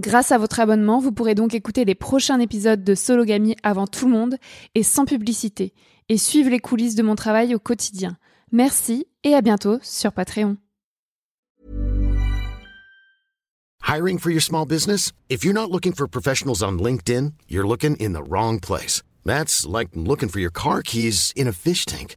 Grâce à votre abonnement, vous pourrez donc écouter les prochains épisodes de Sologamy avant tout le monde et sans publicité, et suivre les coulisses de mon travail au quotidien. Merci et à bientôt sur Patreon. Hiring for your small business? If you're not looking for professionals on LinkedIn, you're looking in the wrong place. That's like looking for your car keys in a fish tank.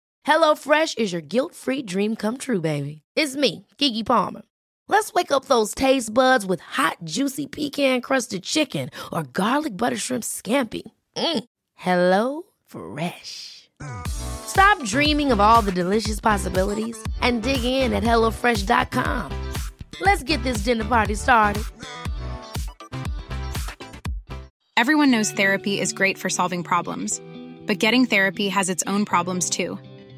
HelloFresh is your guilt-free dream come true, baby. It's me, Gigi Palmer. Let's wake up those taste buds with hot, juicy pecan-crusted chicken or garlic butter shrimp scampi. Mm. Hello Fresh. Stop dreaming of all the delicious possibilities and dig in at HelloFresh.com. Let's get this dinner party started. Everyone knows therapy is great for solving problems, but getting therapy has its own problems too,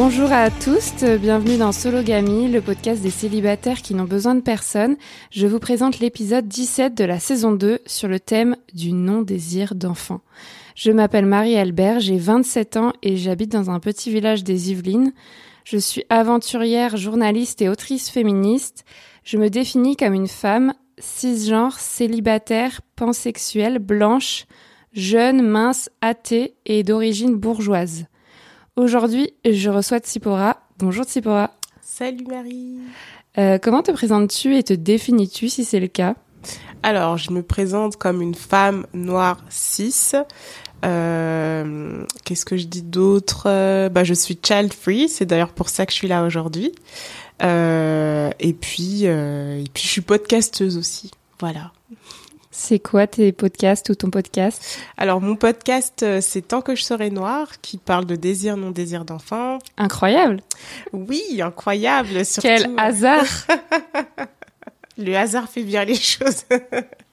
Bonjour à tous, bienvenue dans Sologamy, le podcast des célibataires qui n'ont besoin de personne. Je vous présente l'épisode 17 de la saison 2 sur le thème du non-désir d'enfant. Je m'appelle Marie-Albert, j'ai 27 ans et j'habite dans un petit village des Yvelines. Je suis aventurière, journaliste et autrice féministe. Je me définis comme une femme cisgenre, célibataire, pansexuelle, blanche, jeune, mince, athée et d'origine bourgeoise. Aujourd'hui, je reçois Tsipora. Bonjour Tsipora. Salut Marie. Euh, comment te présentes-tu et te définis-tu si c'est le cas? Alors, je me présente comme une femme noire cis. Euh, Qu'est-ce que je dis d'autre? Bah, je suis child free. C'est d'ailleurs pour ça que je suis là aujourd'hui. Euh, et puis, et puis, je suis podcasteuse aussi. Voilà. C'est quoi tes podcasts ou ton podcast? Alors, mon podcast, euh, c'est Tant que je serai noire, qui parle de désir, non désir d'enfant. Incroyable Oui, incroyable. Surtout, Quel hasard Le hasard fait bien les choses.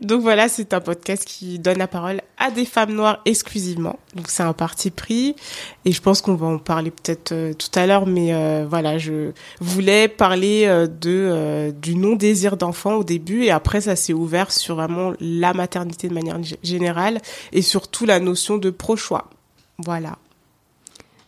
Donc voilà, c'est un podcast qui donne la parole à des femmes noires exclusivement. Donc c'est un parti pris et je pense qu'on va en parler peut-être euh, tout à l'heure, mais euh, voilà, je voulais parler euh, de du non désir d'enfant au début et après ça s'est ouvert sur vraiment la maternité de manière générale et surtout la notion de pro-choix. Voilà.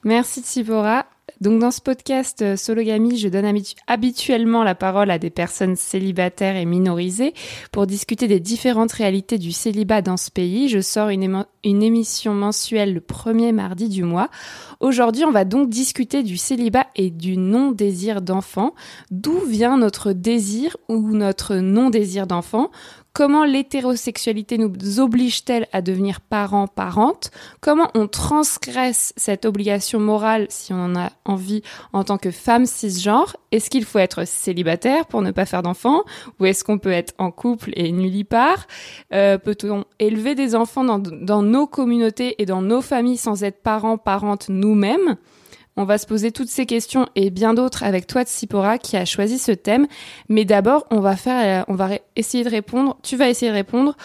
Merci Tsipora. Donc dans ce podcast euh, Sologamy, je donne habitu- habituellement la parole à des personnes célibataires et minorisées pour discuter des différentes réalités du célibat dans ce pays. Je sors une, une émission mensuelle le premier mardi du mois. Aujourd'hui, on va donc discuter du célibat et du non-désir d'enfant. D'où vient notre désir ou notre non-désir d'enfant? Comment l'hétérosexualité nous oblige-t-elle à devenir parents, parentes? Comment on transgresse cette obligation morale si on en a envie en tant que femme cisgenre? Est-ce qu'il faut être célibataire pour ne pas faire d'enfants? Ou est-ce qu'on peut être en couple et nulle part euh, Peut-on élever des enfants dans, dans nos communautés et dans nos familles sans être parents, parentes nous-mêmes? On va se poser toutes ces questions et bien d'autres avec toi, Tsipora, qui a choisi ce thème. Mais d'abord, on va faire, euh, on va essayer de répondre. Tu vas essayer de répondre,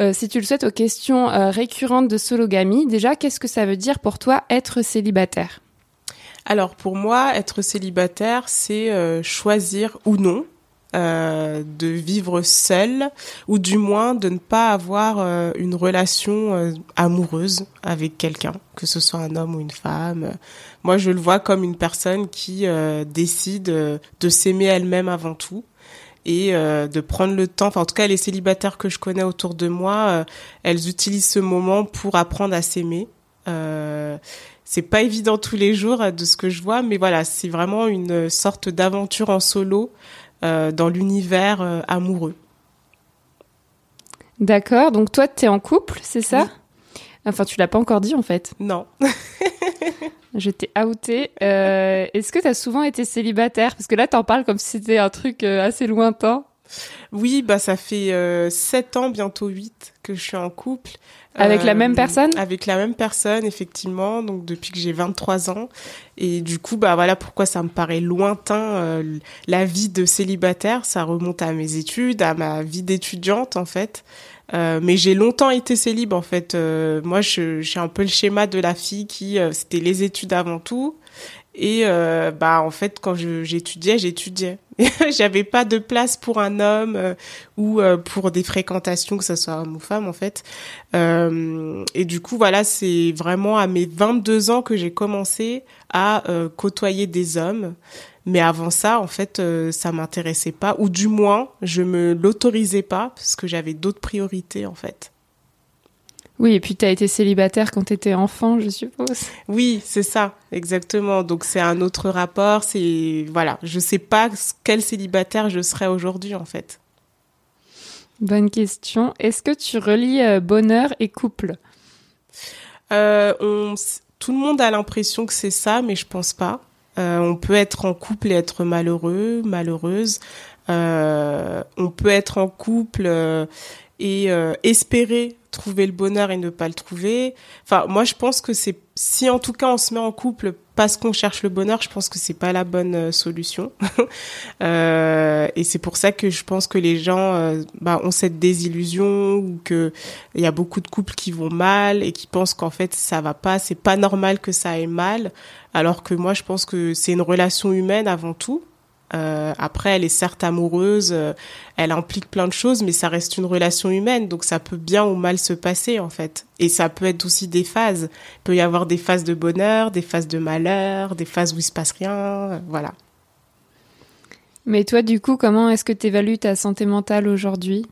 euh, si tu le souhaites, aux questions euh, récurrentes de sologamie. Déjà, qu'est-ce que ça veut dire pour toi être célibataire? Alors pour moi, être célibataire, c'est choisir ou non euh, de vivre seul, ou du moins de ne pas avoir euh, une relation euh, amoureuse avec quelqu'un, que ce soit un homme ou une femme. Moi, je le vois comme une personne qui décide de s'aimer elle-même avant tout et de prendre le temps. Enfin, en tout cas, les célibataires que je connais autour de moi, elles utilisent ce moment pour apprendre à s'aimer. Euh, c'est pas évident tous les jours de ce que je vois, mais voilà, c'est vraiment une sorte d'aventure en solo euh, dans l'univers euh, amoureux. D'accord. Donc toi, t'es en couple, c'est ça? Oui. Enfin, tu l'as pas encore dit en fait. Non. Je t'ai outé. Euh, Est-ce que t'as souvent été célibataire? Parce que là, t'en parles comme si c'était un truc assez lointain. Oui, bah ça fait euh, 7 ans, bientôt 8 que je suis en couple. Avec la même personne? Avec la même personne, effectivement, donc depuis que j'ai 23 ans. Et du coup, bah voilà pourquoi ça me paraît lointain euh, la vie de célibataire. Ça remonte à mes études, à ma vie d'étudiante en fait. Euh, mais j'ai longtemps été célib en fait. Euh, moi, suis un peu le schéma de la fille qui euh, c'était les études avant tout. Et euh, bah en fait, quand j'étudiais, j'étudiais. J'avais pas de place pour un homme euh, ou euh, pour des fréquentations, que ce soit homme ou femme en fait. Euh, et du coup, voilà, c'est vraiment à mes 22 ans que j'ai commencé à euh, côtoyer des hommes. Mais avant ça, en fait, euh, ça m'intéressait pas, ou du moins, je me l'autorisais pas parce que j'avais d'autres priorités en fait. Oui, et puis t'as été célibataire quand t'étais enfant, je suppose. Oui, c'est ça, exactement. Donc c'est un autre rapport. C'est voilà, je sais pas quel célibataire je serais aujourd'hui en fait. Bonne question. Est-ce que tu relis euh, bonheur et couple? Euh, on, tout le monde a l'impression que c'est ça, mais je pense pas. Euh, on peut être en couple et être malheureux, malheureuse. On peut être en couple et euh, espérer trouver le bonheur et ne pas le trouver. Enfin, moi, je pense que c'est si en tout cas on se met en couple parce qu'on cherche le bonheur, je pense que c'est pas la bonne euh, solution. Euh, et c'est pour ça que je pense que les gens euh, bah, ont cette désillusion ou que il y a beaucoup de couples qui vont mal et qui pensent qu'en fait ça va pas, c'est pas normal que ça aille mal, alors que moi je pense que c'est une relation humaine avant tout. Euh, après, elle est certes amoureuse, euh, elle implique plein de choses, mais ça reste une relation humaine, donc ça peut bien ou mal se passer en fait. Et ça peut être aussi des phases. Il peut y avoir des phases de bonheur, des phases de malheur, des phases où il se passe rien, euh, voilà. Mais toi, du coup, comment est-ce que tu évalues ta santé mentale aujourd'hui?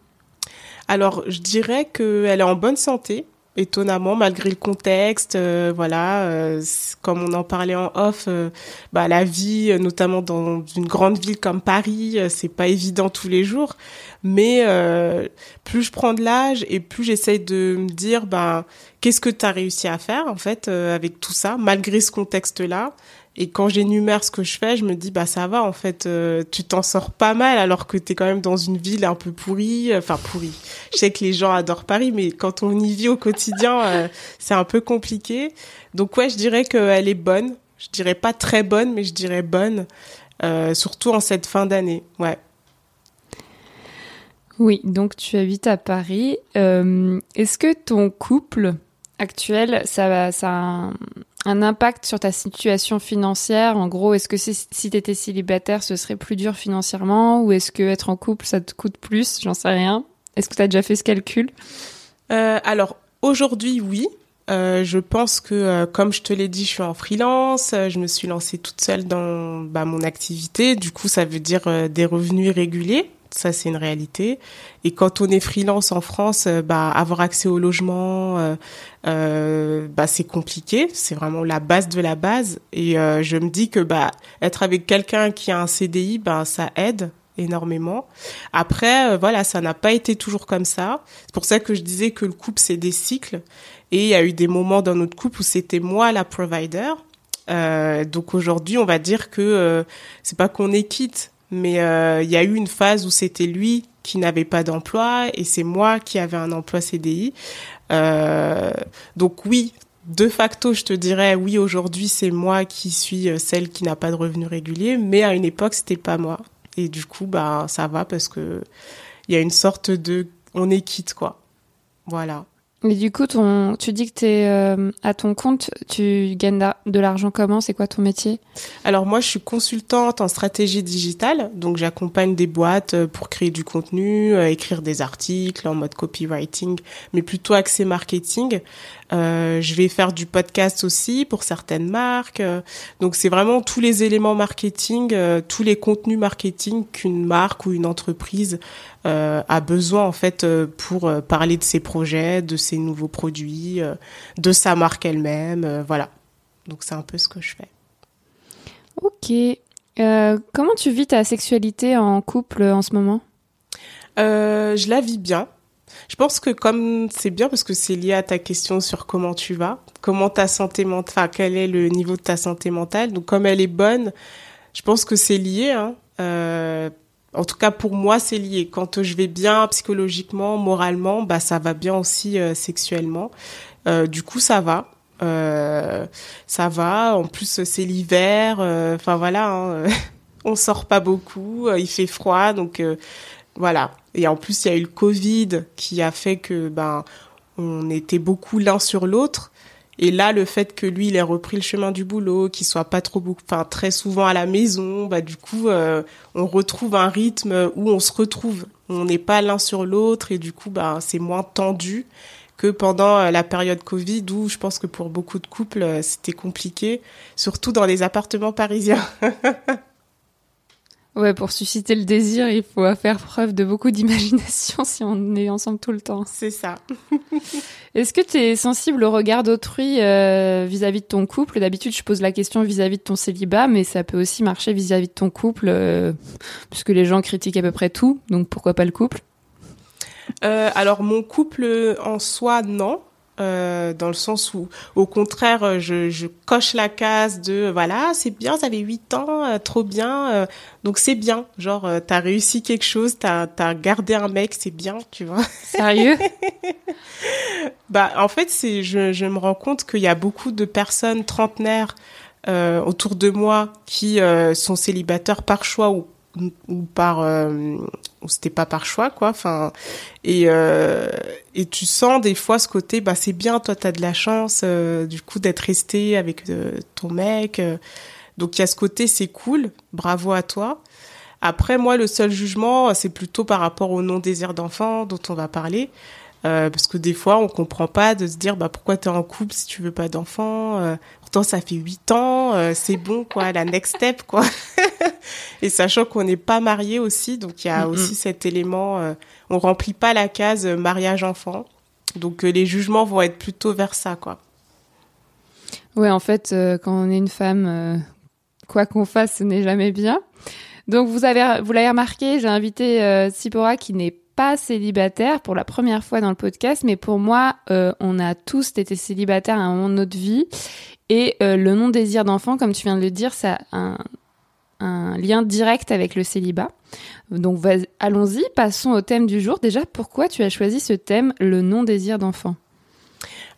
Alors, je dirais qu'elle est en bonne santé, étonnamment, malgré le contexte. euh, voilà, euh, comme on en parlait en off, euh, bah, la vie, euh, notamment dans une grande ville comme Paris, euh, c'est pas évident tous les jours. Mais euh, plus je prends de l'âge et plus j'essaye de me dire, ben, qu'est-ce que tu as réussi à faire, en fait, avec tout ça, malgré ce contexte-là. Et quand j'énumère ce que je fais, je me dis bah ça va en fait, euh, tu t'en sors pas mal alors que t'es quand même dans une ville un peu pourrie, enfin pourrie. Je sais que les gens adorent Paris, mais quand on y vit au quotidien, euh, c'est un peu compliqué. Donc ouais, je dirais qu'elle est bonne. Je dirais pas très bonne, mais je dirais bonne, euh, surtout en cette fin d'année. Ouais. Oui, donc tu habites à Paris. Est-ce que ton couple actuel, ça, ça un impact sur ta situation financière? En gros, est-ce que si, si tu étais célibataire, ce serait plus dur financièrement? Ou est-ce que être en couple, ça te coûte plus? J'en sais rien. Est-ce que tu as déjà fait ce calcul? Euh, alors aujourd'hui, oui. Euh, je pense que, euh, comme je te l'ai dit, je suis en freelance. je me suis lancée toute seule dans bah, mon activité. Du coup, ça veut dire des revenus réguliers. Ça, c'est une réalité. Et quand on est freelance en France, euh, bah, avoir accès au logement, euh, euh, bah, c'est compliqué. C'est vraiment la base de la base. Et euh, je me dis que bah, être avec quelqu'un qui a un CDI, bah, ça aide. énormément. Après, euh, voilà, ça n'a pas été toujours comme ça. C'est pour ça que je disais que le couple, c'est des cycles. Et il y a eu des moments dans notre couple où c'était moi la provider. Euh, donc aujourd'hui, on va dire que euh, c'est pas qu'on est quitte, mais euh, il y a eu une phase où c'était lui qui n'avait pas d'emploi et c'est moi qui avais un emploi CDI. Euh, donc oui, de facto, je te dirais oui. Aujourd'hui, c'est moi qui suis euh, celle qui n'a pas de revenus réguliers, mais à une époque, c'était pas moi. Et du coup, bah ça va parce que il y a une sorte de on est quitte quoi. Voilà. Mais du coup, ton, tu dis que tu es à ton compte, tu gagnes de l'argent comment? C'est quoi ton métier? Alors moi, je suis consultante en stratégie digitale, donc j'accompagne des boîtes euh, pour créer du contenu, euh, écrire des articles en mode copywriting, mais plutôt axé marketing. Euh, je vais faire du podcast aussi pour certaines marques. Euh, donc c'est vraiment tous les éléments marketing, euh, tous les contenus marketing qu'une marque ou une entreprise euh, a besoin en fait euh, pour euh, parler de ses projets, de ses nouveaux produits, euh, de sa marque elle-même. euh, voilà. Donc c'est un peu ce que je fais. Ok. Euh, comment tu vis ta sexualité en couple en ce moment? Euh, je la vis bien. Je pense que comme c'est bien parce que c'est lié à ta question sur comment tu vas, comment ta santé mentale, enfin quel est le niveau de ta santé mentale. Donc comme elle est bonne, je pense que c'est lié. Hein. Euh, en tout cas pour moi c'est lié. Quand je vais bien psychologiquement, moralement, bah ça va bien aussi euh, sexuellement. Euh, du coup ça va. Euh, ça va. En plus c'est l'hiver. Enfin voilà. hein. On sort pas beaucoup. Il fait froid donc. voilà. Et en plus, il y a eu le Covid qui a fait que ben on était beaucoup l'un sur l'autre. Et là, le fait que lui, il ait repris le chemin du boulot, qu'il soit pas trop, enfin très souvent à la maison, bah du coup, euh, on retrouve un rythme où on se retrouve. On n'est pas l'un sur l'autre et du coup, bah c'est moins tendu que pendant euh, la période Covid où je pense que pour beaucoup de couples, euh, c'était compliqué, surtout dans les appartements parisiens. Ouais, pour susciter le désir, il faut faire preuve de beaucoup d'imagination si on est ensemble tout le temps. C'est ça. Est-ce que tu es sensible au regard d'autrui euh, vis-à-vis de ton couple? D'habitude, je pose la question vis-à-vis de ton célibat, mais ça peut aussi marcher vis-à-vis de ton couple, euh, puisque les gens critiquent à peu près tout, donc pourquoi pas le couple? Euh, alors mon couple en soi non. Euh, dans le sens où, au contraire, euh, je, je coche la case de euh, voilà, c'est bien, ça fait huit ans, euh, trop bien, euh, donc c'est bien. Genre, euh, t'as réussi quelque chose, t'as as gardé un mec, c'est bien, tu vois. Sérieux? Bah, en fait, c'est, je, je me rends compte qu'il y a beaucoup de personnes trentenaires euh, autour de moi qui euh, sont célibataires par choix ou, ou par, euh, c'était pas par choix, quoi. Enfin, et euh, et tu sens des fois ce côté, bah c'est bien, toi t'as de la chance, euh, du coup d'être resté avec euh, ton mec. donc il y a ce côté, c'est cool, bravo à toi. Après, moi, le seul jugement, c'est plutôt par rapport au non-désir d'enfant dont on va parler. Parce que des fois, on comprend pas de se dire bah pourquoi t'es en couple si tu veux pas d'enfant. Pourtant, ça fait huit ans, euh, c'est bon quoi, la next step quoi. Et sachant qu'on n'est pas marié aussi, donc il y a aussi cet élément, euh, on remplit pas la case euh, mariage enfant. Donc euh, les jugements vont être plutôt vers ça quoi. Ouais, en fait, quand on est une femme, quoi qu'on fasse, ce n'est jamais bien. Donc vous avez, vous l'avez remarqué, j'ai invité Tsipora qui n'est pas célibataire pour la première fois dans le podcast, mais pour moi, euh, on a tous été célibataires à un moment de notre vie. Et euh, le non-désir d'enfant, comme tu viens de le dire, ça a un, lien direct avec le célibat. Donc allons-y, passons au thème du jour. Déjà, pourquoi tu as choisi ce thème, le non-désir d'enfant?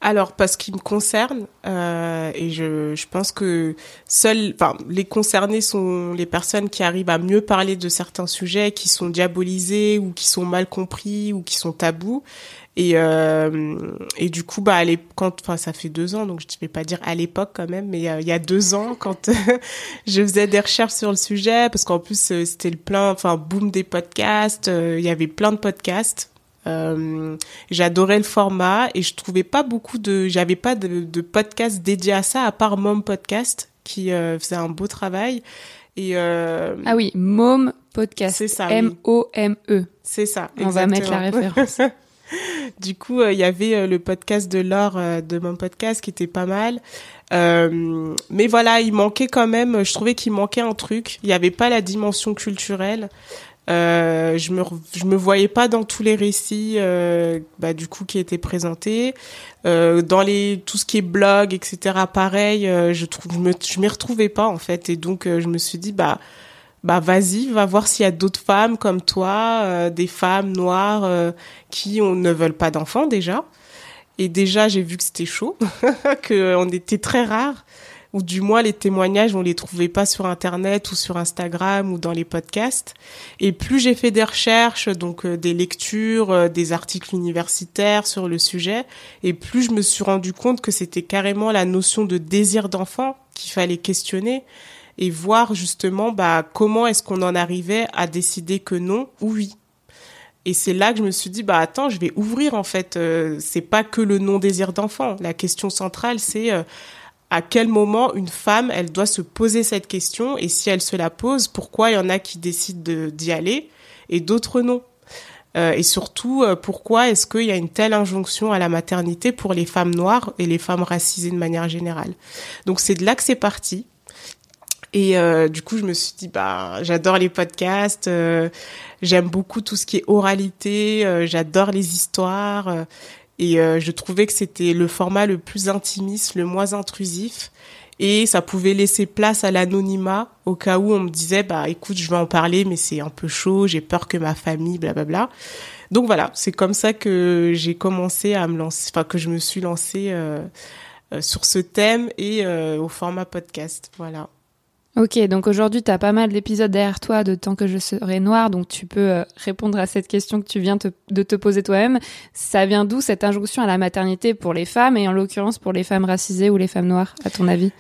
Alors, parce qu'il me concerne, euh, et je, je pense que seuls, enfin, les concernés sont les personnes qui arrivent à mieux parler de certains sujets qui sont diabolisés ou qui sont mal compris ou qui sont tabous. Et, euh, et du coup, bah, quand, enfin, ça fait deux ans, donc je ne vais pas dire à l'époque quand même, mais euh, il y a deux ans, quand je faisais des recherches sur le sujet, parce qu'en plus euh, c'était le plein, enfin, boom des podcasts, euh, il y avait plein de podcasts. Euh, J'adorais le format et je trouvais pas beaucoup de, j'avais pas de, de podcast dédié à ça à part Mom Podcast qui euh, faisait un beau travail et euh, Ah oui, Mom Podcast. C'est ça, oui. M-O-M-E. c'est ça. On va mettre la référence. Du coup, euh, il y avait euh, le podcast de Laure euh, de mon podcast qui était pas mal. Euh, mais voilà, il manquait quand même, je trouvais qu'il manquait un truc. Il n'y avait pas la dimension culturelle. Euh, je me je me voyais pas dans tous les récits euh, bah, du coup qui étaient présentés. Euh, dans les tout ce qui est blog etc pareil je trouve je me je m'y retrouvais pas en fait. Et donc je me suis dit bah bah vas-y va voir s'il y a d'autres femmes comme toi des femmes noires qui on, ne veulent pas d'enfants déjà. Et déjà j'ai vu que c'était chaud que on était très rares ou du moins les témoignages on les trouvait pas sur internet ou sur Instagram ou dans les podcasts. Et plus j'ai fait des recherches donc euh, des lectures euh, des articles universitaires sur le sujet et plus je me suis rendu compte que c'était carrément la notion de désir d'enfant qu'il fallait questionner et voir justement bah comment est-ce qu'on en arrivait à décider que non ou oui. Et c'est là que je me suis dit bah attends je vais ouvrir en fait euh, c'est pas que le non désir d'enfant. La question centrale c'est euh, à quel moment une femme elle doit se poser cette question et si elle se la pose pourquoi il y en a qui décident de- d'y aller et d'autres non. Euh, et surtout euh, pourquoi est-ce qu'il y a une telle injonction à la maternité pour les femmes noires et les femmes racisées de manière générale? Donc c'est de là que c'est parti. Et euh, du coup, je me suis dit, bah, j'adore les podcasts, euh, j'aime beaucoup tout ce qui est oralité, j'adore les histoires, et euh, je trouvais que c'était le format le plus intimiste, le moins intrusif, et ça pouvait laisser place à l'anonymat au cas où on me disait, bah, écoute, je vais en parler, mais c'est un peu chaud, j'ai peur que ma famille, blablabla. Donc voilà, c'est comme ça que j'ai commencé à me lancer, enfin que je me suis lancée euh, euh, sur ce thème et euh, au format podcast. Voilà. Ok, donc aujourd'hui, tu as pas mal d'épisodes derrière toi de Tant que je serai noire, donc tu peux euh, répondre à cette question que tu viens de te poser toi-même. Ça vient d'où cette injonction à la maternité pour les femmes, et en l'occurrence pour les femmes racisées ou les femmes noires, à ton avis?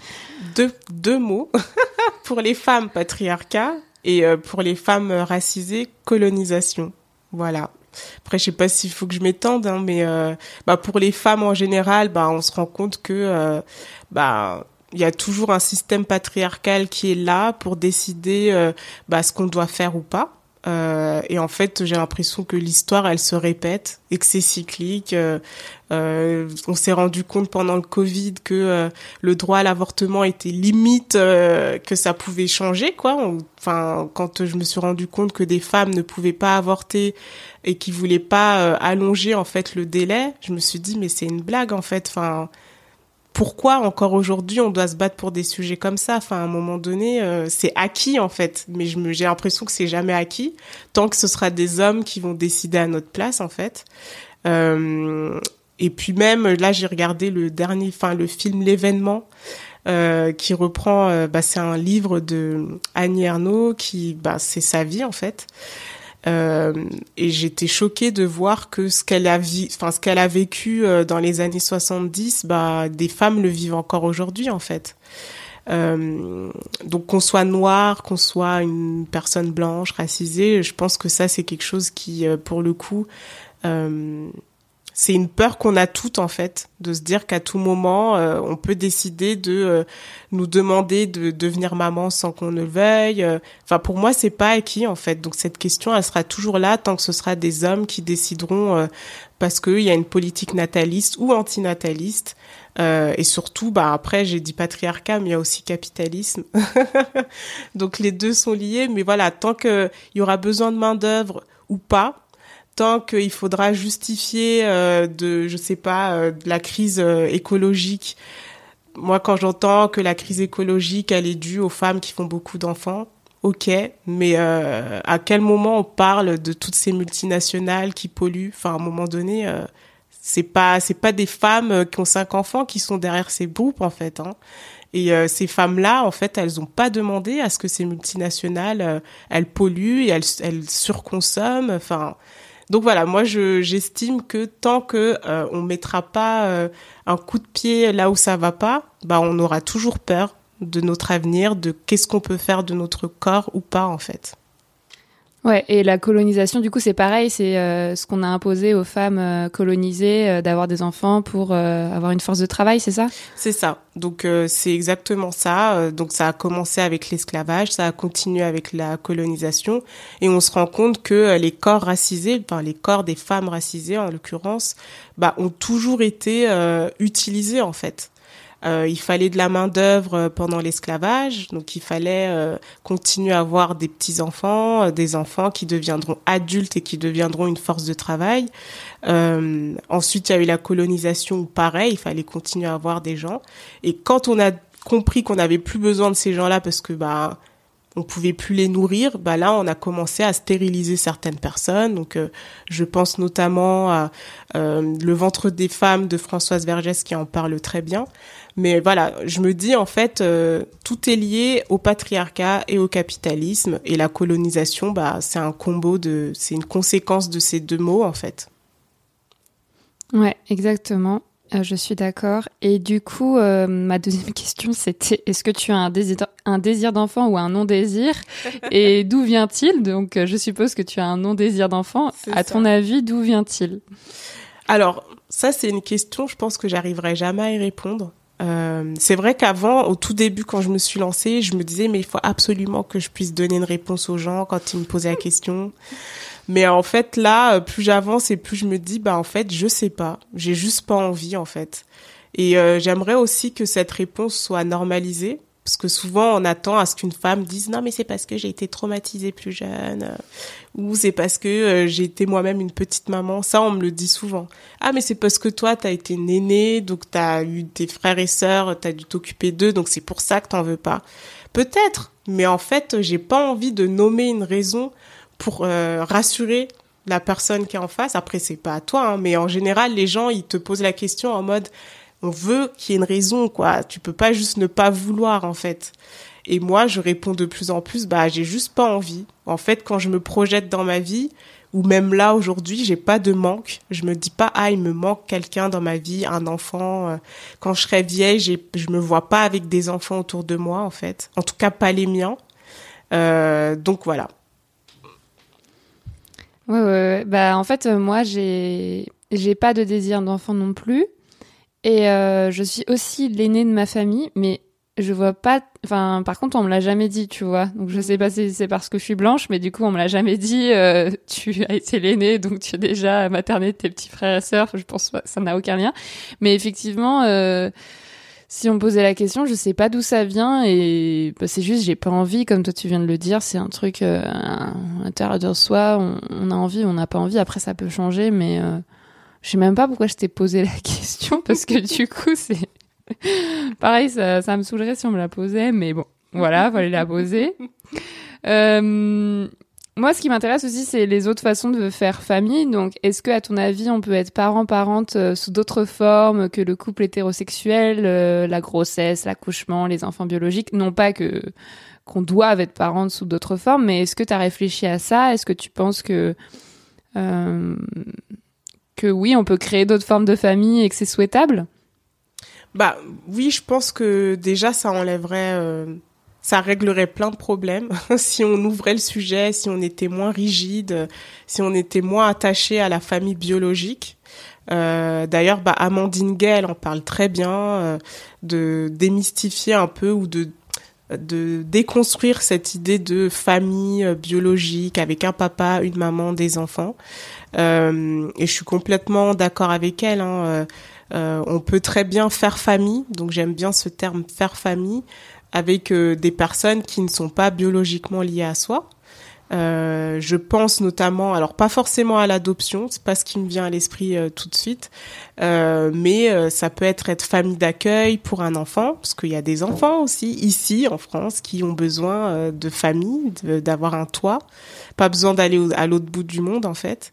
Deux, mots pour les femmes patriarcat et euh, pour les femmes racisées colonisation. Voilà. Après, je sais pas s'il faut que je m'étende, hein, mais euh, bah, pour les femmes en général, bah, on se rend compte que bah, il y a toujours un système patriarcal qui est là pour décider euh, bah, ce qu'on doit faire ou pas. Euh, et en fait, j'ai l'impression que l'histoire, elle se répète et que c'est cyclique. Euh, euh, on s'est rendu compte pendant le Covid que euh, le droit à l'avortement était limite, que ça pouvait changer, quoi. Enfin, quand je me suis rendu compte que des femmes ne pouvaient pas avorter et qui voulaient pas allonger en fait le délai, je me suis dit mais c'est une blague en fait. Enfin, pourquoi encore aujourd'hui on doit se battre pour des sujets comme ça? Enfin, à un moment donné, euh, c'est acquis en fait, mais j'ai l'impression que c'est jamais acquis tant que ce sera des hommes qui vont décider à notre place en fait. Euh, et puis même là, j'ai regardé le dernier, enfin le film l'événement. euh, qui reprend, bah, c'est un livre de Annie Ernaux qui, bah, c'est sa vie en fait. Euh, et j'étais choquée de voir que ce qu'elle a enfin ce qu'elle a vécu euh, dans les années 70, bah des femmes le vivent encore aujourd'hui en fait. Euh, donc qu'on soit noir, qu'on soit une personne blanche, racisée, je pense que ça c'est quelque chose qui, pour le coup, c'est une peur qu'on a toutes en fait, de se dire qu'à tout moment, euh, on peut décider de euh, nous demander de devenir maman sans qu'on ne le veuille. Euh, Enfin, pour moi, c'est pas acquis en fait. Donc cette question, elle sera toujours là tant que ce sera des hommes qui décideront euh, parce qu'il y a une politique nataliste ou antinataliste. Euh, et surtout, bah après, j'ai dit patriarcat, mais il y a aussi capitalisme. Donc les deux sont liés. Mais voilà, tant qu'il y aura besoin de main d'œuvre ou pas, tant qu'il faudra justifier euh, de, je sais pas, euh, la crise euh, écologique. Moi, quand j'entends que la crise écologique, elle est due aux femmes qui font beaucoup d'enfants, ok, mais euh, à quel moment on parle de toutes ces multinationales qui polluent? Enfin, à un moment donné, euh, c'est pas c'est pas des femmes qui ont cinq enfants qui sont derrière ces groupes en fait. Hein. Et euh, ces femmes-là, en fait, elles ont pas demandé à ce que ces multinationales, elles polluent et elles, elles surconsomment. Enfin, donc voilà, moi je j'estime que tant que euh, on mettra pas euh, un coup de pied là où ça va pas, bah on aura toujours peur de notre avenir, de qu'est-ce qu'on peut faire de notre corps ou pas en fait. Ouais, et la colonisation, du coup, c'est pareil, c'est euh, ce qu'on a imposé aux femmes euh, colonisées euh, d'avoir des enfants pour euh, avoir une force de travail, c'est ça? C'est ça. Donc euh, c'est exactement ça. Euh, Donc ça a commencé avec l'esclavage, ça a continué avec la colonisation, et on se rend compte que les corps racisés, enfin les corps des femmes racisées en l'occurrence, bah ont toujours été utilisés en fait. Euh, il fallait de la main d'œuvre euh, pendant l'esclavage, donc il fallait euh, continuer à avoir des petits enfants, euh, des enfants qui deviendront adultes et qui deviendront une force de travail. Euh, ensuite, il y a eu la colonisation, où pareil, il fallait continuer à avoir des gens. Et quand on a compris qu'on n'avait plus besoin de ces gens-là parce que bah on pouvait plus les nourrir, bah là on a commencé à stériliser certaines personnes. Donc euh, je pense notamment à euh, le ventre des femmes de Françoise Vergès qui en parle très bien. Mais voilà, je me dis en fait euh, tout est lié au patriarcat et au capitalisme et la colonisation, bah c'est un combo de, c'est une conséquence de ces deux mots en fait. Ouais, exactement. Euh, je suis d'accord. Et du coup, euh, ma deuxième question, c'était est-ce que tu as un désir, un désir d'enfant ou un non-désir? Et d'où vient-il? Donc, je suppose que tu as un non-désir d'enfant. À ça. ton avis, d'où vient-il? Alors, ça, c'est une question, je pense que j'arriverai jamais à y répondre. Euh, c'est vrai qu'avant, au tout début, quand je me suis lancée, je me disais, mais il faut absolument que je puisse donner une réponse aux gens quand ils me posaient la question. Mais en fait, là, euh, plus j'avance et plus je me dis, bah, en fait, je sais pas. J'ai juste pas envie, en fait. Et euh, j'aimerais aussi que cette réponse soit normalisée. Parce que souvent, on attend à ce qu'une femme dise non, mais c'est parce que j'ai été traumatisée plus jeune, euh, ou c'est parce que euh, j'ai été moi-même une petite maman. Ça, on me le dit souvent. Ah, mais c'est parce que toi, t'as été nénée, donc t'as eu tes frères et sœurs, t'as dû t'occuper d'eux, donc c'est pour ça que t'en veux pas. Peut-être, mais en fait, j'ai pas envie de nommer une raison pour euh, rassurer la personne qui est en face. Après, c'est pas à toi, hein, mais en général, les gens, ils te posent la question en mode, on veut qu'il y ait une raison, quoi. Tu peux pas juste ne pas vouloir, en fait. Et moi, je réponds de plus en plus, bah, j'ai juste pas envie. En fait, quand je me projette dans ma vie, ou même là, aujourd'hui, j'ai pas de manque. Je me dis pas, ah, il me manque quelqu'un dans ma vie, un enfant. euh, Quand je serai vieille, je me vois pas avec des enfants autour de moi, en fait. En tout cas, pas les miens. Euh, donc voilà. Ouais, ouais, ouais. Bah, en fait, euh, moi, j'ai, j'ai pas de désir d'enfant non plus. Et euh, je suis aussi l'aînée de ma famille, mais je vois pas. Enfin, par contre, on me l'a jamais dit, tu vois. Donc, je sais pas si c'est parce que je suis blanche, mais du coup, on me l'a jamais dit. euh, tu as été l'aînée, donc tu es déjà materné de tes petits frères et sœurs. Je pense pas, ça n'a aucun lien. Mais effectivement, euh, si on me posait la question, je sais pas d'où ça vient et bah, c'est juste j'ai pas envie, comme toi tu viens de le dire, c'est un truc euh, à l'intérieur de soi, on, on a envie, on n'a pas envie. Après, ça peut changer, mais euh, je sais même pas pourquoi je t'ai posé la question parce que du coup, c'est pareil, ça, ça me saoulerait si on me la posait, mais bon, voilà, fallait la poser. Euh, moi, ce qui m'intéresse aussi, c'est les autres façons de faire famille. Donc, est-ce que, à ton avis, on peut être parent-parente euh, sous d'autres formes que le couple hétérosexuel, euh, la grossesse, l'accouchement, les enfants biologiques? Non pas que qu'on doive être parente sous d'autres formes, mais est-ce que tu as réfléchi à ça? Est-ce que tu penses que que oui, on peut créer d'autres formes de famille et que c'est souhaitable Bah oui, je pense que déjà ça enlèverait, euh, ça réglerait plein de problèmes si on ouvrait le sujet, si on était moins rigide, si on était moins attaché à la famille biologique. Euh, D'ailleurs, bah, Amandine Gay, elle en parle très bien, euh, de démystifier un peu ou de de déconstruire cette idée de famille euh, biologique avec un papa, une maman, des enfants. Euh, et je suis complètement d'accord avec elle. Hein. Euh, euh, on peut très bien faire famille, donc j'aime bien ce terme faire famille, avec des personnes qui ne sont pas biologiquement liées à soi. Euh, je pense notamment, alors pas forcément à l'adoption, c'est pas ce qui me vient à l'esprit euh, tout de suite, euh, mais euh, ça peut être être famille d'accueil pour un enfant, parce qu'il y a des enfants aussi ici en France qui ont besoin de famille, d'avoir un toit, pas besoin d'aller à l'autre bout du monde en fait.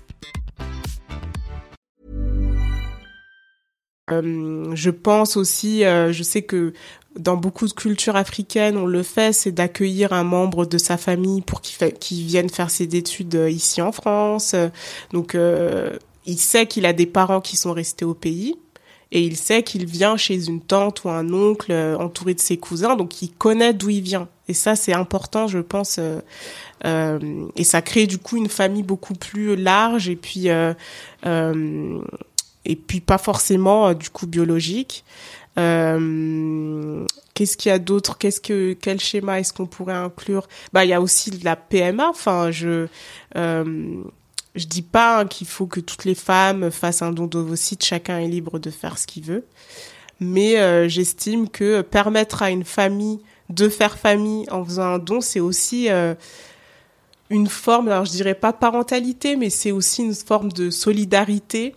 je pense aussi, euh, je sais que dans beaucoup de cultures africaines, on le fait, c'est d'accueillir un membre de sa famille pour qu'il vienne faire ses études euh, ici en France. Euh, Donc, euh, il sait qu'il a des parents qui sont restés au pays et il sait qu'il vient chez une tante ou un oncle euh, entouré de ses cousins, donc il connaît d'où il vient. Et ça, c'est important, je pense. euh, euh, et ça crée du coup une famille beaucoup plus large et puis euh, euh, et puis pas forcément euh, du coup biologique. Euh, Qu'est-ce qu'il y a d'autre? Qu'est-ce que quel schéma est-ce qu'on pourrait inclure? Bah, il y a aussi la PMA. Enfin, je euh, je dis pas hein, qu'il faut que toutes les femmes fassent un don d'ovocytes. Chacun est libre de faire ce qu'il veut. Mais euh, j'estime que permettre à une famille de faire famille en faisant un don, c'est aussi euh, une forme, alors je dirais pas parentalité, mais c'est aussi une forme de solidarité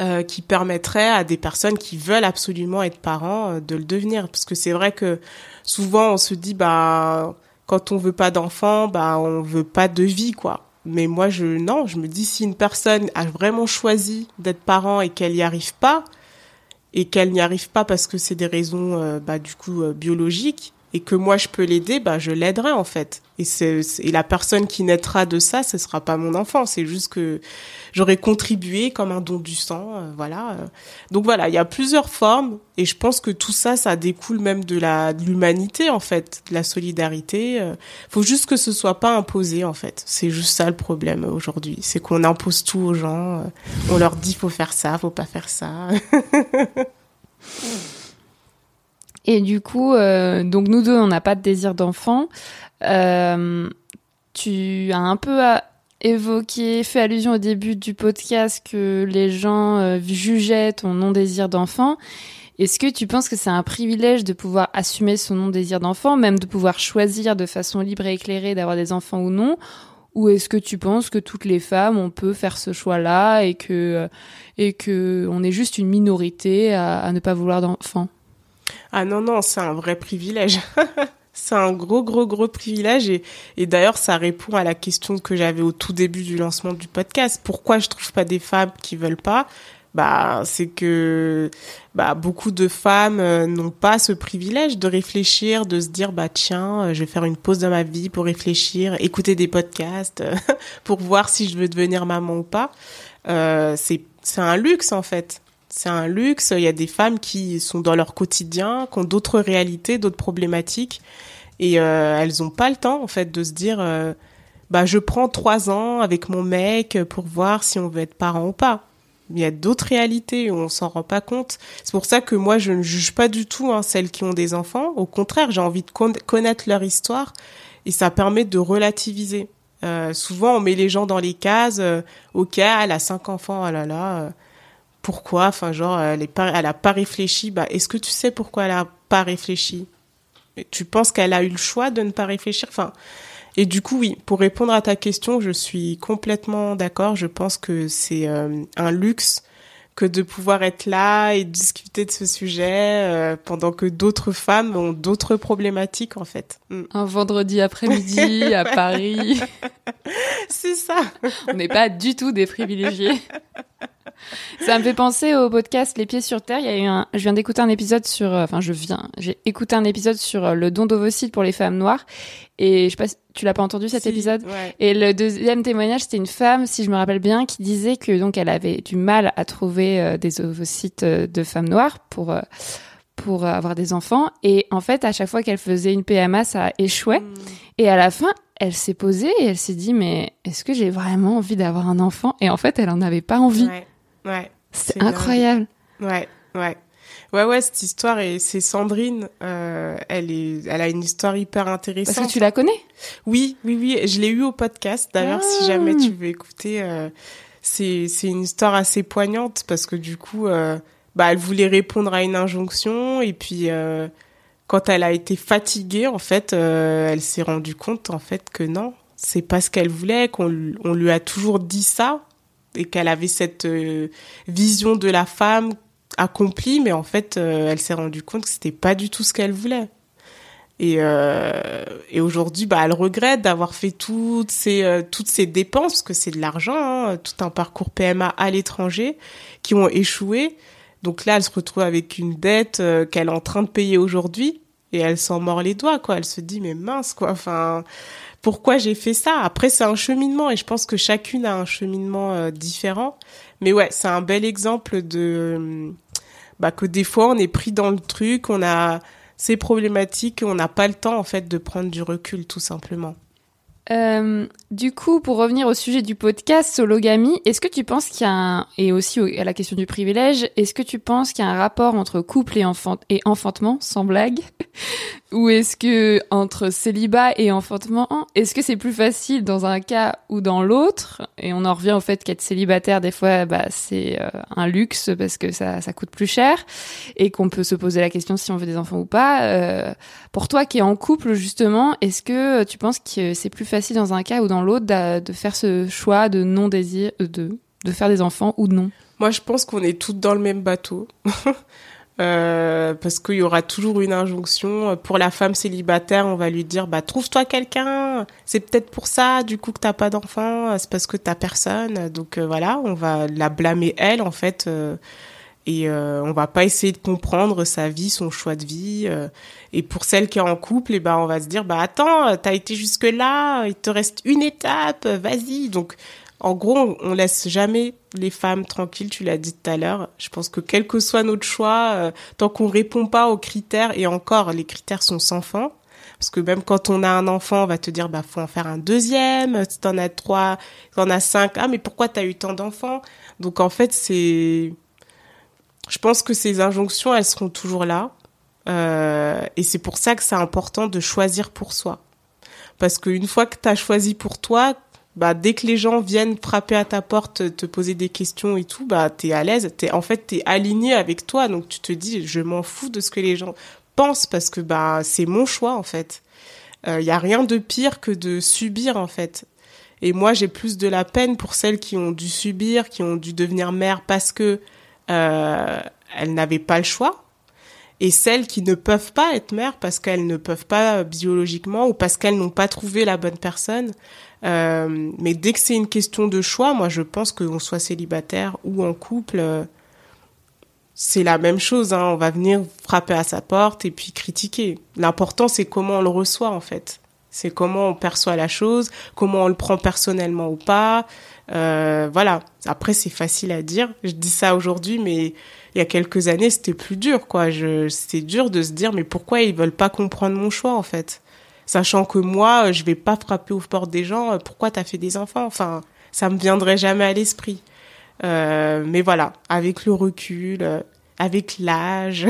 euh, qui permettrait à des personnes qui veulent absolument être parents euh, de le devenir. Parce que c'est vrai que souvent on se dit, bah, quand on veut pas d'enfant, bah, on veut pas de vie, quoi. Mais moi, je, non, je me dis, si une personne a vraiment choisi d'être parent et qu'elle y arrive pas, et qu'elle n'y arrive pas parce que c'est des raisons, euh, bah, du coup, euh, biologiques, et que moi je peux l'aider, bah, je l'aiderai, en fait. Et c'est, et la personne qui naîtra de ça, ce sera pas mon enfant. C'est juste que j'aurais contribué comme un don du sang, euh, voilà. Donc voilà, il y a plusieurs formes, et je pense que tout ça, ça découle même de la, de l'humanité, en fait, de la solidarité. euh. Faut juste que ce soit pas imposé, en fait. C'est juste ça le problème aujourd'hui. C'est qu'on impose tout aux gens. euh. On leur dit faut faire ça, faut pas faire ça. Et du coup, euh, donc nous deux, on n'a pas de désir d'enfant. Euh, tu as un peu euh, évoqué, fait allusion au début du podcast que les gens euh, jugeaient ton non-désir d'enfant. Est-ce que tu penses que c'est un privilège de pouvoir assumer son non-désir d'enfant, même de pouvoir choisir de façon libre et éclairée d'avoir des enfants ou non? Ou est-ce que tu penses que toutes les femmes, on peut faire ce choix-là et que, euh, et que on est juste une minorité à, à ne pas vouloir d'enfants? Ah non, non, c'est un vrai privilège. c'est un gros, gros, gros privilège. Et, et d'ailleurs, ça répond à la question que j'avais au tout début du lancement du podcast. Pourquoi je trouve pas des femmes qui veulent pas? Bah, c'est que bah, beaucoup de femmes euh, n'ont pas ce privilège de réfléchir, de se dire bah tiens, euh, je vais faire une pause dans ma vie pour réfléchir, écouter des podcasts pour voir si je veux devenir maman ou pas. Euh, c'est un luxe en fait. C'est un luxe. Il y a des femmes qui sont dans leur quotidien, qui ont d'autres réalités, d'autres problématiques, et euh, elles ont pas le temps en fait de se dire euh, bah je prends trois ans avec mon mec pour voir si on veut être parent ou pas. Il y a d'autres réalités où on s'en rend pas compte. C'est pour ça que moi je ne juge pas du tout hein, celles qui ont des enfants. Au contraire, j'ai envie de con- connaître leur histoire et ça permet de relativiser. Euh, souvent, on met les gens dans les cases. ok, elle a cinq enfants, oh là là. Pourquoi Enfin, genre, elle est pas, elle a pas réfléchi. Bah, est-ce que tu sais pourquoi elle a pas réfléchi? Tu penses qu'elle a eu le choix de ne pas réfléchir? Enfin, et du coup, oui, pour répondre à ta question, je suis complètement d'accord. Je pense que c'est euh, un luxe que de pouvoir être là et discuter de ce sujet euh, pendant que d'autres femmes ont d'autres problématiques en fait. Mm. Un vendredi après-midi à Paris. C'est ça. On n'est pas du tout des privilégiés. Ça me fait penser au podcast Les Pieds sur Terre. Il y a eu un, je viens d'écouter un épisode sur, euh, enfin, je viens, j'ai écouté un épisode sur euh, le don d'ovocytes pour les femmes noires. Et je sais pas, si- tu l'as pas entendu cet Si, épisode? ouais. Et le deuxième témoignage, c'était une femme, si je me rappelle bien, qui disait que donc elle avait du mal à trouver euh, des ovocytes euh, de femmes noires pour euh, pour avoir des enfants. Et en fait, à chaque fois qu'elle faisait une PMA, ça échouait. Mm. Et à la fin, elle s'est posée et elle s'est dit mais est-ce que j'ai vraiment envie d'avoir un enfant? Et en fait, elle en avait pas envie. Ouais. Ouais. C'est incroyable. Ouais, ouais. Ouais, ouais, cette histoire, et c'est Sandrine, euh, elle, est, elle a une histoire hyper intéressante. Parce que tu la connais? Oui, oui, oui, je l'ai eu au podcast. D'ailleurs, si Ah. jamais tu veux écouter, euh, c'est une histoire assez poignante parce que du coup, euh, bah, elle voulait répondre à une injonction et puis euh, quand elle a été fatiguée, en fait, elle s'est rendue compte en fait que non, c'est pas ce qu'elle voulait, qu'on on lui a toujours dit ça et qu'elle avait cette euh, vision de la femme accomplie, mais en fait, euh, elle s'est rendue compte que c'était pas du tout ce qu'elle voulait. Et, euh, aujourd'hui, bah, elle regrette d'avoir fait toutes ces, dépenses, parce que c'est de l'argent, hein, tout un parcours PMA à l'étranger, qui ont échoué. Donc là, elle se retrouve avec une dette qu'elle est en train de payer aujourd'hui et elle s'en mord les doigts, quoi. Elle se dit, mais mince, quoi. Enfin, pourquoi j'ai fait ça? Après, c'est un cheminement et je pense que chacune a un cheminement euh, différent. Mais ouais, c'est un bel exemple de euh, bah, que des fois, on est pris dans le truc, on a ces problématiques, on n'a pas le temps, en fait, de prendre du recul, tout simplement. Euh, du coup, pour revenir au sujet du podcast Sologamie, est-ce que tu penses qu'il y a un, et aussi au- à la question du privilège, est-ce que tu penses qu'il y a un rapport entre couple et, enfant, et enfantement, sans blague? Ou est-ce que entre célibat et enfantement, est-ce que c'est plus facile dans un cas ou dans l'autre? Et on en revient au fait qu'être célibataire, des fois, bah, c'est euh, un luxe parce que ça, ça coûte plus cher et qu'on peut se poser la question si on veut des enfants ou pas. Euh, pour toi qui es en couple, justement, est-ce que tu penses que c'est plus facile dans un cas ou dans l'autre de faire ce choix de non-désir, euh, de, de faire des enfants ou non? Moi, je pense qu'on est toutes dans le même bateau. Euh, parce qu'il y aura toujours une injonction. Pour la femme célibataire, on va lui dire, bah, trouve-toi quelqu'un. C'est peut-être pour ça, du coup, que t'as pas d'enfant. C'est parce que t'as personne. Donc, euh, voilà, on va la blâmer elle, en fait. euh, et euh, on va pas essayer de comprendre sa vie, son choix de vie. et pour celle qui est en couple, et ben, on va se dire, bah, attends, t'as été jusque là. Il te reste une étape. Vas-y. Donc, en gros, on, laisse jamais les femmes tranquilles, tu l'as dit tout à l'heure. Je pense que quel que soit notre choix, euh, tant qu'on répond pas aux critères, et encore, les critères sont sans fin. Parce que même quand on a un enfant, on va te dire, bah, faut en faire un deuxième. Si t'en as trois, t'en as cinq, ah, mais pourquoi t'as eu tant d'enfants? Donc, en fait, c'est, je pense que ces injonctions, elles seront toujours là. Euh, et c'est pour ça que c'est important de choisir pour soi. Parce qu'une fois que t'as choisi pour toi, bah dès que les gens viennent frapper à ta porte, te poser des questions et tout, bah t'es à l'aise, t'es en fait t'es aligné avec toi, donc tu te dis je m'en fous de ce que les gens pensent parce que bah c'est mon choix en fait. Il y a rien de pire que de subir en fait. Et moi j'ai plus de la peine pour celles qui ont dû subir, qui ont dû devenir mères parce que euh, elles n'avaient pas le choix, et celles qui ne peuvent pas être mères parce qu'elles ne peuvent pas biologiquement ou parce qu'elles n'ont pas trouvé la bonne personne. Euh, mais dès que c'est une question de choix, moi je pense qu'on soit célibataire ou en couple, euh, c'est la même chose. Hein. On va venir frapper à sa porte et puis critiquer. L'important c'est comment on le reçoit en fait. C'est comment on perçoit la chose, comment on le prend personnellement ou pas. Euh, voilà. Après c'est facile à dire. Je dis ça aujourd'hui, mais il y a quelques années c'était plus dur quoi. C'était dur de se dire mais pourquoi ils veulent pas comprendre mon choix en fait? Sachant que moi, je vais pas frapper aux portes des gens. euh, Pourquoi t'as fait des enfants? Enfin, ça me viendrait jamais à l'esprit. Euh, mais voilà, avec le recul, euh, avec l'âge,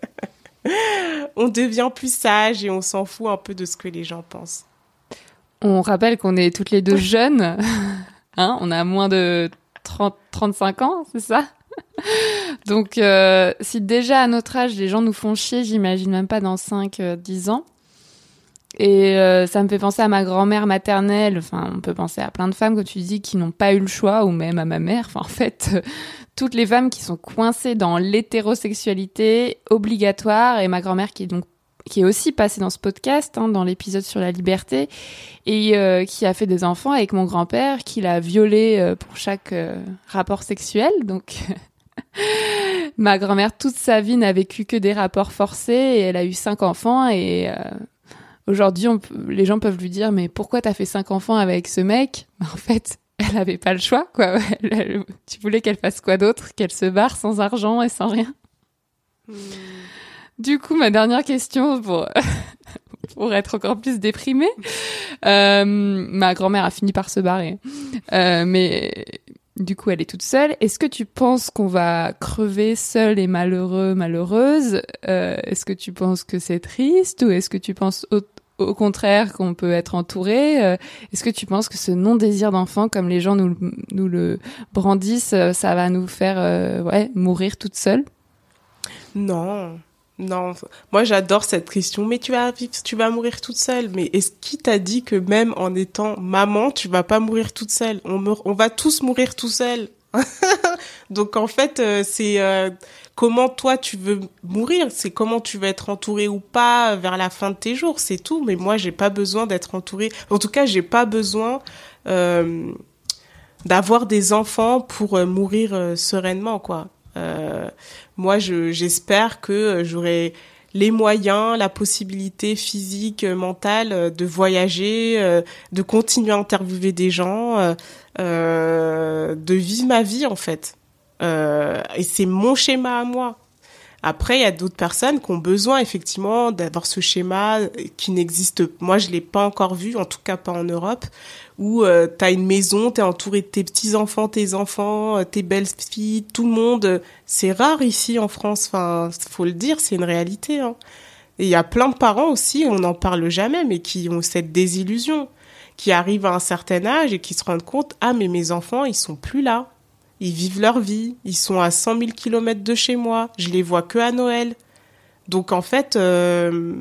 on devient plus sage et on s'en fout un peu de ce que les gens pensent. On rappelle qu'on est toutes les deux jeunes. Hein, on a moins de 30, 35 ans, c'est ça? Donc, euh, si déjà à notre âge, les gens nous font chier, j'imagine même pas dans 5, euh, 10 ans. Et euh, ça me fait penser à ma grand-mère maternelle. Enfin, on peut penser à plein de femmes, comme tu dis, qui n'ont pas eu le choix, ou même à ma mère. Enfin, en fait, euh, toutes les femmes qui sont coincées dans l'hétérosexualité obligatoire, et ma grand-mère qui est donc qui est aussi passée dans ce podcast, hein, dans l'épisode sur la liberté, et euh, qui a fait des enfants avec mon grand-père, qui l'a violé euh, pour chaque euh, rapport sexuel. Donc, ma grand-mère, toute sa vie, n'a vécu que des rapports forcés, et elle a eu cinq enfants, et... Aujourd'hui, les gens peuvent lui dire mais pourquoi t'as fait cinq enfants avec ce mec? Bah, En fait, elle avait pas le choix quoi. Elle- elle- tu voulais qu'elle fasse quoi d'autre? Qu'elle se barre sans argent et sans rien? Du coup, ma dernière question pour pour être encore plus déprimée, euh, ma grand-mère a fini par se barrer, Euh, mais du coup, elle est toute seule. Est-ce que tu penses qu'on va crever seule et malheureux, malheureuse? Euh, Est-ce que tu penses que c'est triste ou est-ce que tu penses au, au contraire qu'on peut être entouré Euh, Est-ce que tu penses que ce non-désir d'enfant, comme les gens nous, le brandissent, euh, ça va nous faire euh, mourir toute seule? Non, non. Moi, j'adore cette question. Mais tu vas vivre, tu vas mourir toute seule. Mais est-ce qui t'a dit que même en étant maman, tu vas pas mourir toute seule? On on va tous mourir tout seul. Donc en fait, euh, c'est euh, comment toi tu veux mourir, c'est comment tu veux être entouré ou pas vers la fin de tes jours, c'est tout. Mais moi, j'ai pas besoin d'être entourée. En tout cas, j'ai pas besoin euh, d'avoir des enfants pour euh, mourir euh, sereinement, quoi. Euh, moi, je, j'espère que euh, j'aurai les moyens, la possibilité physique, euh, mentale euh, de voyager, euh, de continuer à interviewer des gens, de vivre ma vie en fait. Et c'est mon schéma à moi. Après, il y a d'autres personnes qui ont besoin effectivement d'avoir ce schéma qui n'existe. Moi, je l'ai pas encore vu, en tout cas pas en Europe, où euh, tu as une maison, tu es entouré de tes petits-enfants, tes enfants, euh, tes belles-filles, tout le monde. C'est rare ici en France, enfin, faut le dire, c'est une réalité. Hein. Et il y a plein de parents aussi, on n'en parle jamais, mais qui ont cette désillusion, qui arrivent à un certain âge et qui se rendent compte, ah mais mes enfants, ils sont plus là. Ils vivent leur vie, ils sont à 100 000 kilomètres de chez moi, je les vois que à Noël. Donc en fait, euh,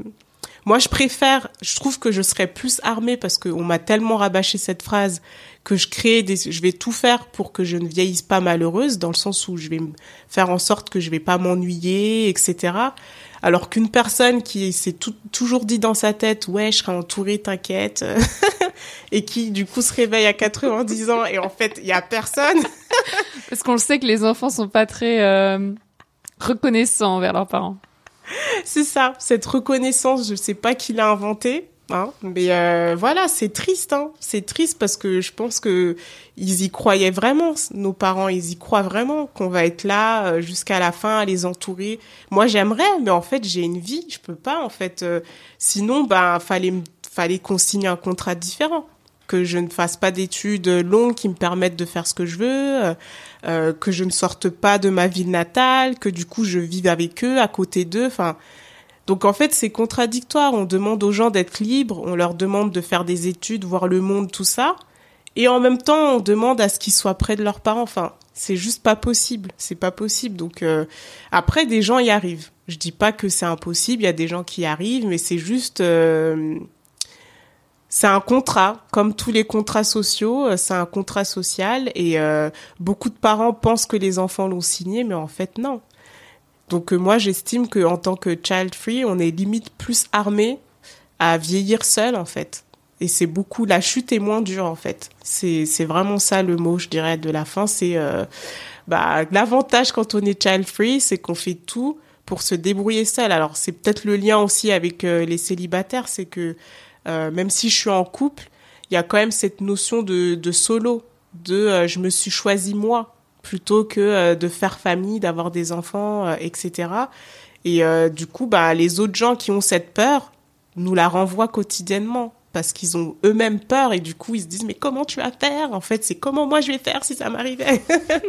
moi je préfère, je trouve que je serais plus armée parce qu'on m'a tellement rabâché cette phrase que je crée des, je vais tout faire pour que je ne vieillisse pas malheureuse, dans le sens où je vais faire en sorte que je vais pas m'ennuyer, etc. Alors qu'une personne qui s'est toujours dit dans sa tête, ouais, je serai entourée, t'inquiète, et qui du coup se réveille à 90 ans et en fait il y a personne. Parce qu'on le sait que les enfants sont pas très euh, reconnaissants envers leurs parents. C'est ça, cette reconnaissance, je sais pas qui l'a inventée, hein, mais euh, voilà, c'est triste, hein. C'est triste parce que je pense que ils y croyaient vraiment, nos parents, ils y croient vraiment qu'on va être là euh, jusqu'à la fin, à les entourer. Moi, j'aimerais, mais en fait, j'ai une vie, je peux pas, en fait. euh, sinon, ben, fallait, me- fallait qu'on signe un contrat différent, que je ne fasse pas d'études longues qui me permettent de faire ce que je veux. euh, euh, que je ne sorte pas de ma ville natale, que du coup je vive avec eux, à côté d'eux. Enfin, donc en fait c'est contradictoire. On demande aux gens d'être libres, on leur demande de faire des études, voir le monde, tout ça, et en même temps on demande à ce qu'ils soient près de leurs parents. Enfin, c'est juste pas possible. C'est pas possible. Donc euh, après des gens y arrivent. Je dis pas que c'est impossible. Il y a des gens qui y arrivent, mais c'est juste euh, c'est un contrat, comme tous les contrats sociaux, euh, c'est un contrat social et euh, beaucoup de parents pensent que les enfants l'ont signé, mais en fait non. Donc euh, moi j'estime que en tant que child free, on est limite plus armé à vieillir seul en fait. Et c'est beaucoup la chute est moins dure en fait. C'est vraiment ça le mot je dirais de la fin, c'est bah l'avantage quand on est child free, c'est qu'on fait tout pour se débrouiller seul. Alors c'est peut-être le lien aussi avec les célibataires, c'est que euh, même si je suis en couple, il y a quand même cette notion de, de solo, de euh, je me suis choisi moi plutôt que euh, de faire famille, d'avoir des enfants, etc. Et du coup, bah les autres gens qui ont cette peur nous la renvoient quotidiennement parce qu'ils ont eux-mêmes peur et du coup ils se disent mais comment tu vas faire? En fait c'est comment moi je vais faire si ça m'arrivait?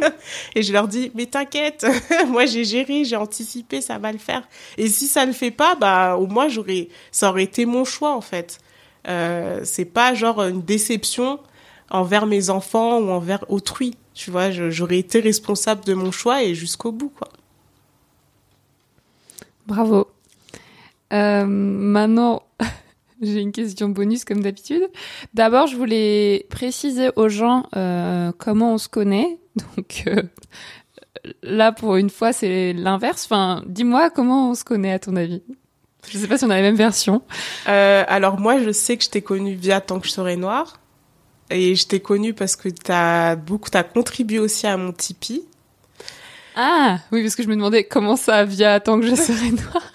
Et je leur dis mais t'inquiète moi j'ai géré j'ai anticipé ça va le faire. Et si ça ne le fait pas bah au moins ça aurait été mon choix en fait euh, c'est pas genre une déception envers mes enfants ou envers autrui tu vois j'aurais été responsable de mon choix et jusqu'au bout quoi Bravo. Euh, maintenant, j'ai une question bonus comme d'habitude. D'abord, je voulais préciser aux gens euh, comment on se connaît. Donc là, pour une fois, c'est l'inverse. Enfin, dis-moi comment on se connaît à ton avis. Je sais pas si on a la même version. Euh, alors moi, je sais que je t'ai connue via Tant que je serai noire. Et je t'ai connue parce que t'as beaucoup, t'as contribué aussi à mon Tipeee. Ah oui, parce que je me demandais comment ça via tant que je serai noire.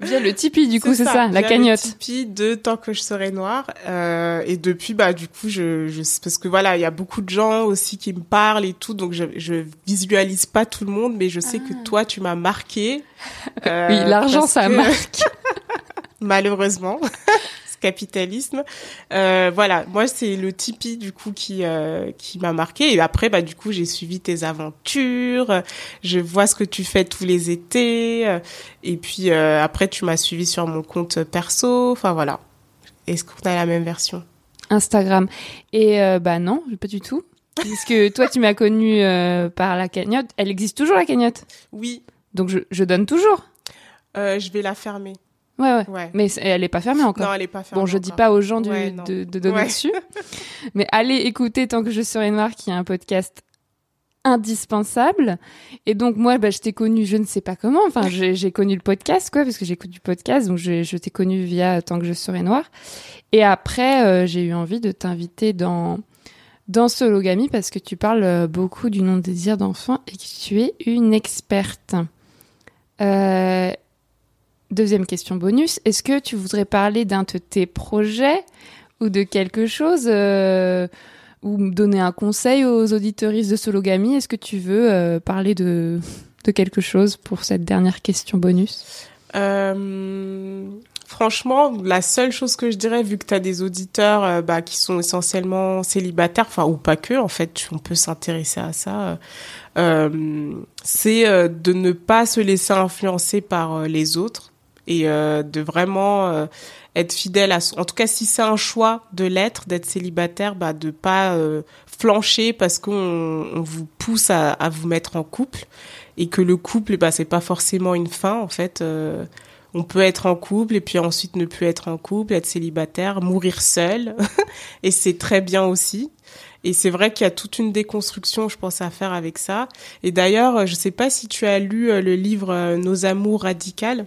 Via le Tipeee, du coup, c'est ça, la cagnotte. Le Tipeee de Tant que je serai noire. Euh, et depuis, bah, du coup, je, je, parce que voilà, il y a beaucoup de gens aussi qui me parlent et tout, donc je, je visualise pas tout le monde, mais je sais que toi, tu m'as marqué. Euh, Ah. Oui, l'argent, parce ça que- marque. malheureusement. Capitalisme. Euh, voilà, moi c'est le Tipeee du coup qui euh, qui m'a marqué et après bah du coup j'ai suivi tes aventures, je vois ce que tu fais tous les étés et puis euh, après tu m'as suivi sur mon compte perso, enfin voilà. Est-ce qu'on a la même version? Instagram. Et bah non, pas du tout. Puisque toi, tu m'as connue par la cagnotte. Elle existe toujours, la cagnotte? Oui, Donc je, je donne toujours. je vais la fermer. Ouais, ouais. Ouais. Mais elle est pas fermée encore. Non, elle est pas fermée. Bon, je dis encore. pas aux gens du- Ouais, non. de, de donner Ouais. dessus. Mais allez écouter Tant que je serai noire, qui est un podcast indispensable. Et donc, moi, bah, je t'ai connu, je ne sais pas comment. Enfin, j'ai connu le podcast, quoi, parce que j'écoute du podcast. Donc, je, je t'ai connu via Tant que je serai noire. Et après, euh, j'ai eu envie de t'inviter dans, dans Sologamy parce que tu parles euh, beaucoup du non-désir d'enfant et que tu es une experte. Euh, deuxième question bonus, est-ce que tu voudrais parler d'un de tes projets ou de quelque chose euh, ou donner un conseil aux auditeuristes de Sologamy? Est-ce que tu veux euh, parler de, de quelque chose pour cette dernière question bonus? Euh, franchement, la seule chose que je dirais, vu que tu as des auditeurs bah, qui sont essentiellement célibataires, enfin ou pas que, en fait, on peut s'intéresser à ça, c'est de ne pas se laisser influencer par les autres et euh, de vraiment euh, être fidèle à. En tout cas, si c'est un choix de l'être, d'être célibataire, bah, de pas euh, flancher parce qu'on on vous pousse à, vous mettre en couple et que le couple, bah, c'est pas forcément une fin, en fait. on peut être en couple et puis ensuite ne plus être en couple, être célibataire, mourir seul. et c'est très bien aussi. Et c'est vrai qu'il y a toute une déconstruction, je pense, à faire avec ça. Et d'ailleurs, je sais pas si tu as lu le livre Nos amours radicales.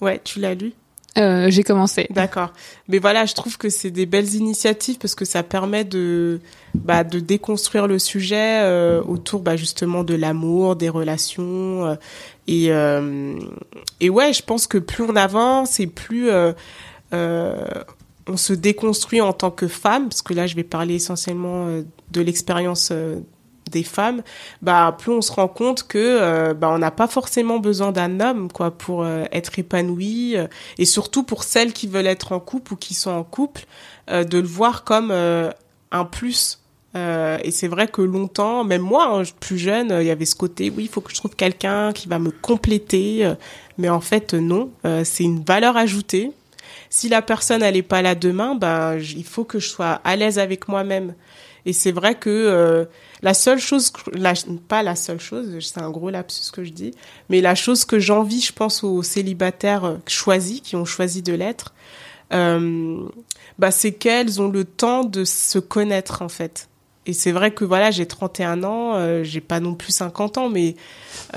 Ouais, tu l'as lu? Euh, J'ai commencé. D'accord. Mais voilà, je trouve que c'est des belles initiatives parce que ça permet de bah, de déconstruire le sujet euh, autour bah, justement de l'amour, des relations euh, et et ouais, je pense que plus on avance et plus on se déconstruit en tant que femme parce que là, je vais parler essentiellement de l'expérience des femmes, bah plus on se rend compte que euh, bah on n'a pas forcément besoin d'un homme quoi pour euh, être épanoui euh, et surtout pour celles qui veulent être en couple ou qui sont en couple de le voir comme un plus. Et c'est vrai que longtemps même moi hein, plus jeune il y avait ce côté oui il faut que je trouve quelqu'un qui va me compléter mais en fait non c'est une valeur ajoutée. Si la personne elle est pas là demain ben j- il faut que je sois à l'aise avec moi-même et c'est vrai que euh, la seule chose, pas la seule chose, c'est un gros lapsus que je dis, mais la chose que j'envie, je pense aux célibataires euh, choisis, qui ont choisi de l'être, euh, bah, c'est qu'elles ont le temps de se connaître en fait. Et c'est vrai que voilà, j'ai 31 ans, j'ai pas non plus 50 ans, mais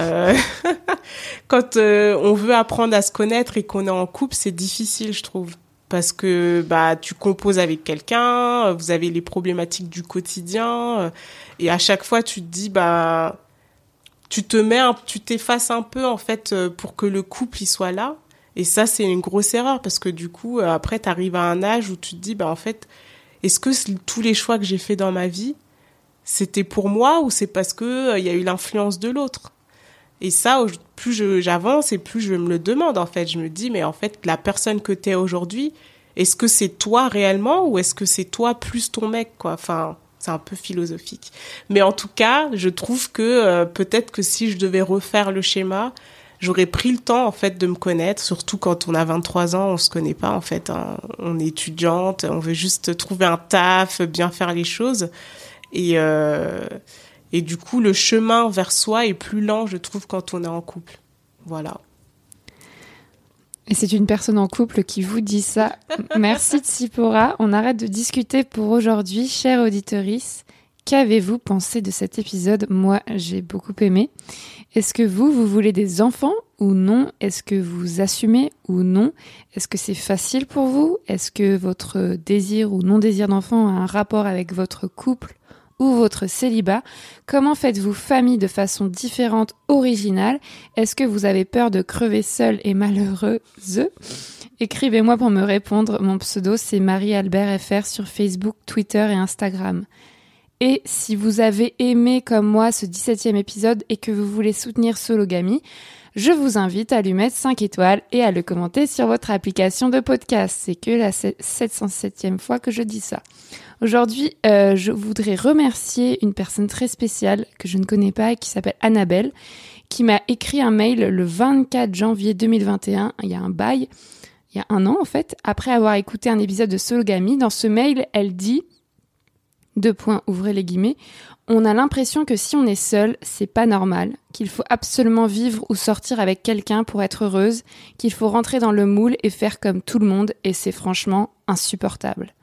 quand on veut apprendre à se connaître et qu'on est en couple, c'est difficile, je trouve parce que bah tu composes avec quelqu'un, euh, vous avez les problématiques du quotidien euh, et à chaque fois tu te dis bah tu te mets un, tu t'effaces un peu en fait euh, pour que le couple il soit là. Et ça c'est une grosse erreur parce que du coup après tu arrives à un âge où tu te dis bah en fait est-ce que tous les choix que j'ai fait dans ma vie c'était pour moi ou c'est parce que il y a eu l'influence de l'autre? Et ça, plus j'avance et plus je me le demande, en fait. Je me dis, mais en fait, la personne que t'es aujourd'hui, est-ce que c'est toi réellement ou est-ce que c'est toi plus ton mec, quoi? Enfin, c'est un peu philosophique. Mais en tout cas, je trouve que euh, peut-être que si je devais refaire le schéma, j'aurais pris le temps, en fait, de me connaître. Surtout quand on a 23 ans, on se connaît pas, en fait. hein. On est étudiante, on veut juste trouver un taf, bien faire les choses. Et... Euh, et du coup, le chemin vers soi est plus lent, je trouve, quand on est en couple. Voilà. Et c'est une personne en couple qui vous dit ça. Merci Tsipora. On arrête de discuter pour aujourd'hui. Chère auditorice, qu'avez-vous pensé de cet épisode? Moi, j'ai beaucoup aimé. Est-ce que vous, vous voulez des enfants ou non? Est-ce que vous assumez ou non? Est-ce que c'est facile pour vous? Est-ce que votre désir ou non-désir d'enfant a un rapport avec votre couple? Ou votre célibat Comment faites-vous famille de façon différente, originale? Est-ce que vous avez peur de crever seule et malheureuse? Écrivez-moi pour me répondre. Mon pseudo, c'est Marie-Albert FR sur Facebook, Twitter et Instagram. Et si vous avez aimé comme moi ce 17e épisode et que vous voulez soutenir Sologamy, je vous invite à lui mettre 5 étoiles et à le commenter sur votre application de podcast. C'est que la 707e fois que je dis ça. Aujourd'hui, euh, je voudrais remercier une personne très spéciale que je ne connais pas qui s'appelle Annabelle, qui m'a écrit un mail le 24 janvier 2021, il y a un bail, il y a un an en fait, après avoir écouté un épisode de Sologamy. Dans ce mail, elle dit, deux points, ouvrez les guillemets, on a l'impression que si on est seul, c'est pas normal, qu'il faut absolument vivre ou sortir avec quelqu'un pour être heureuse, qu'il faut rentrer dans le moule et faire comme tout le monde, et c'est franchement insupportable.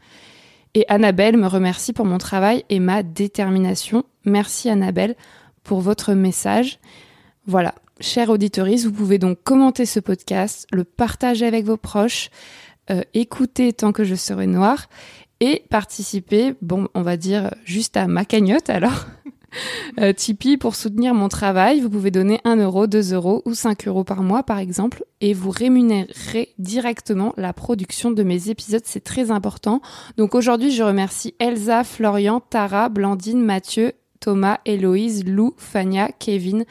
Et Annabelle me remercie pour mon travail et ma détermination. Merci Annabelle pour votre message. Voilà, chère auditorice, vous pouvez donc commenter ce podcast, le partager avec vos proches, euh, écouter tant que je serai noire et participer, bon, on va dire juste à ma cagnotte alors. Euh, Tipeee pour soutenir mon travail. Vous pouvez donner 1 euro, 2 euros ou 5 euros par mois par exemple et vous rémunérerez directement la production de mes épisodes. C'est très important. Donc aujourd'hui, je remercie Elsa, Florian, Tara, Blandine, Mathieu, Thomas, Héloïse, Lou, Fania, Kevin,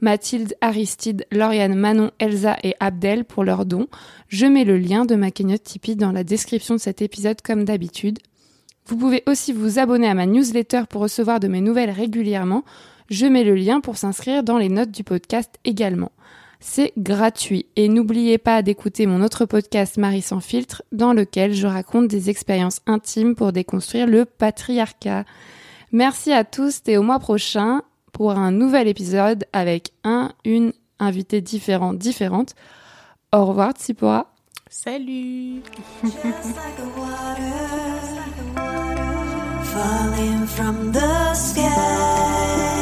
Mathilde, Aristide, Lauriane, Manon, Elsa et Abdel pour leurs dons. Je mets le lien de ma cagnotte Tipeee dans la description de cet épisode comme d'habitude. Vous pouvez aussi vous abonner à ma newsletter pour recevoir de mes nouvelles régulièrement. Je mets le lien pour s'inscrire dans les notes du podcast également. C'est gratuit et n'oubliez pas d'écouter mon autre podcast Marie sans filtre dans lequel je raconte des expériences intimes pour déconstruire le patriarcat. Merci à tous et au mois prochain pour un nouvel épisode avec un, une invitée différente, différente. Au revoir Tsipora. Salut falling from the sky.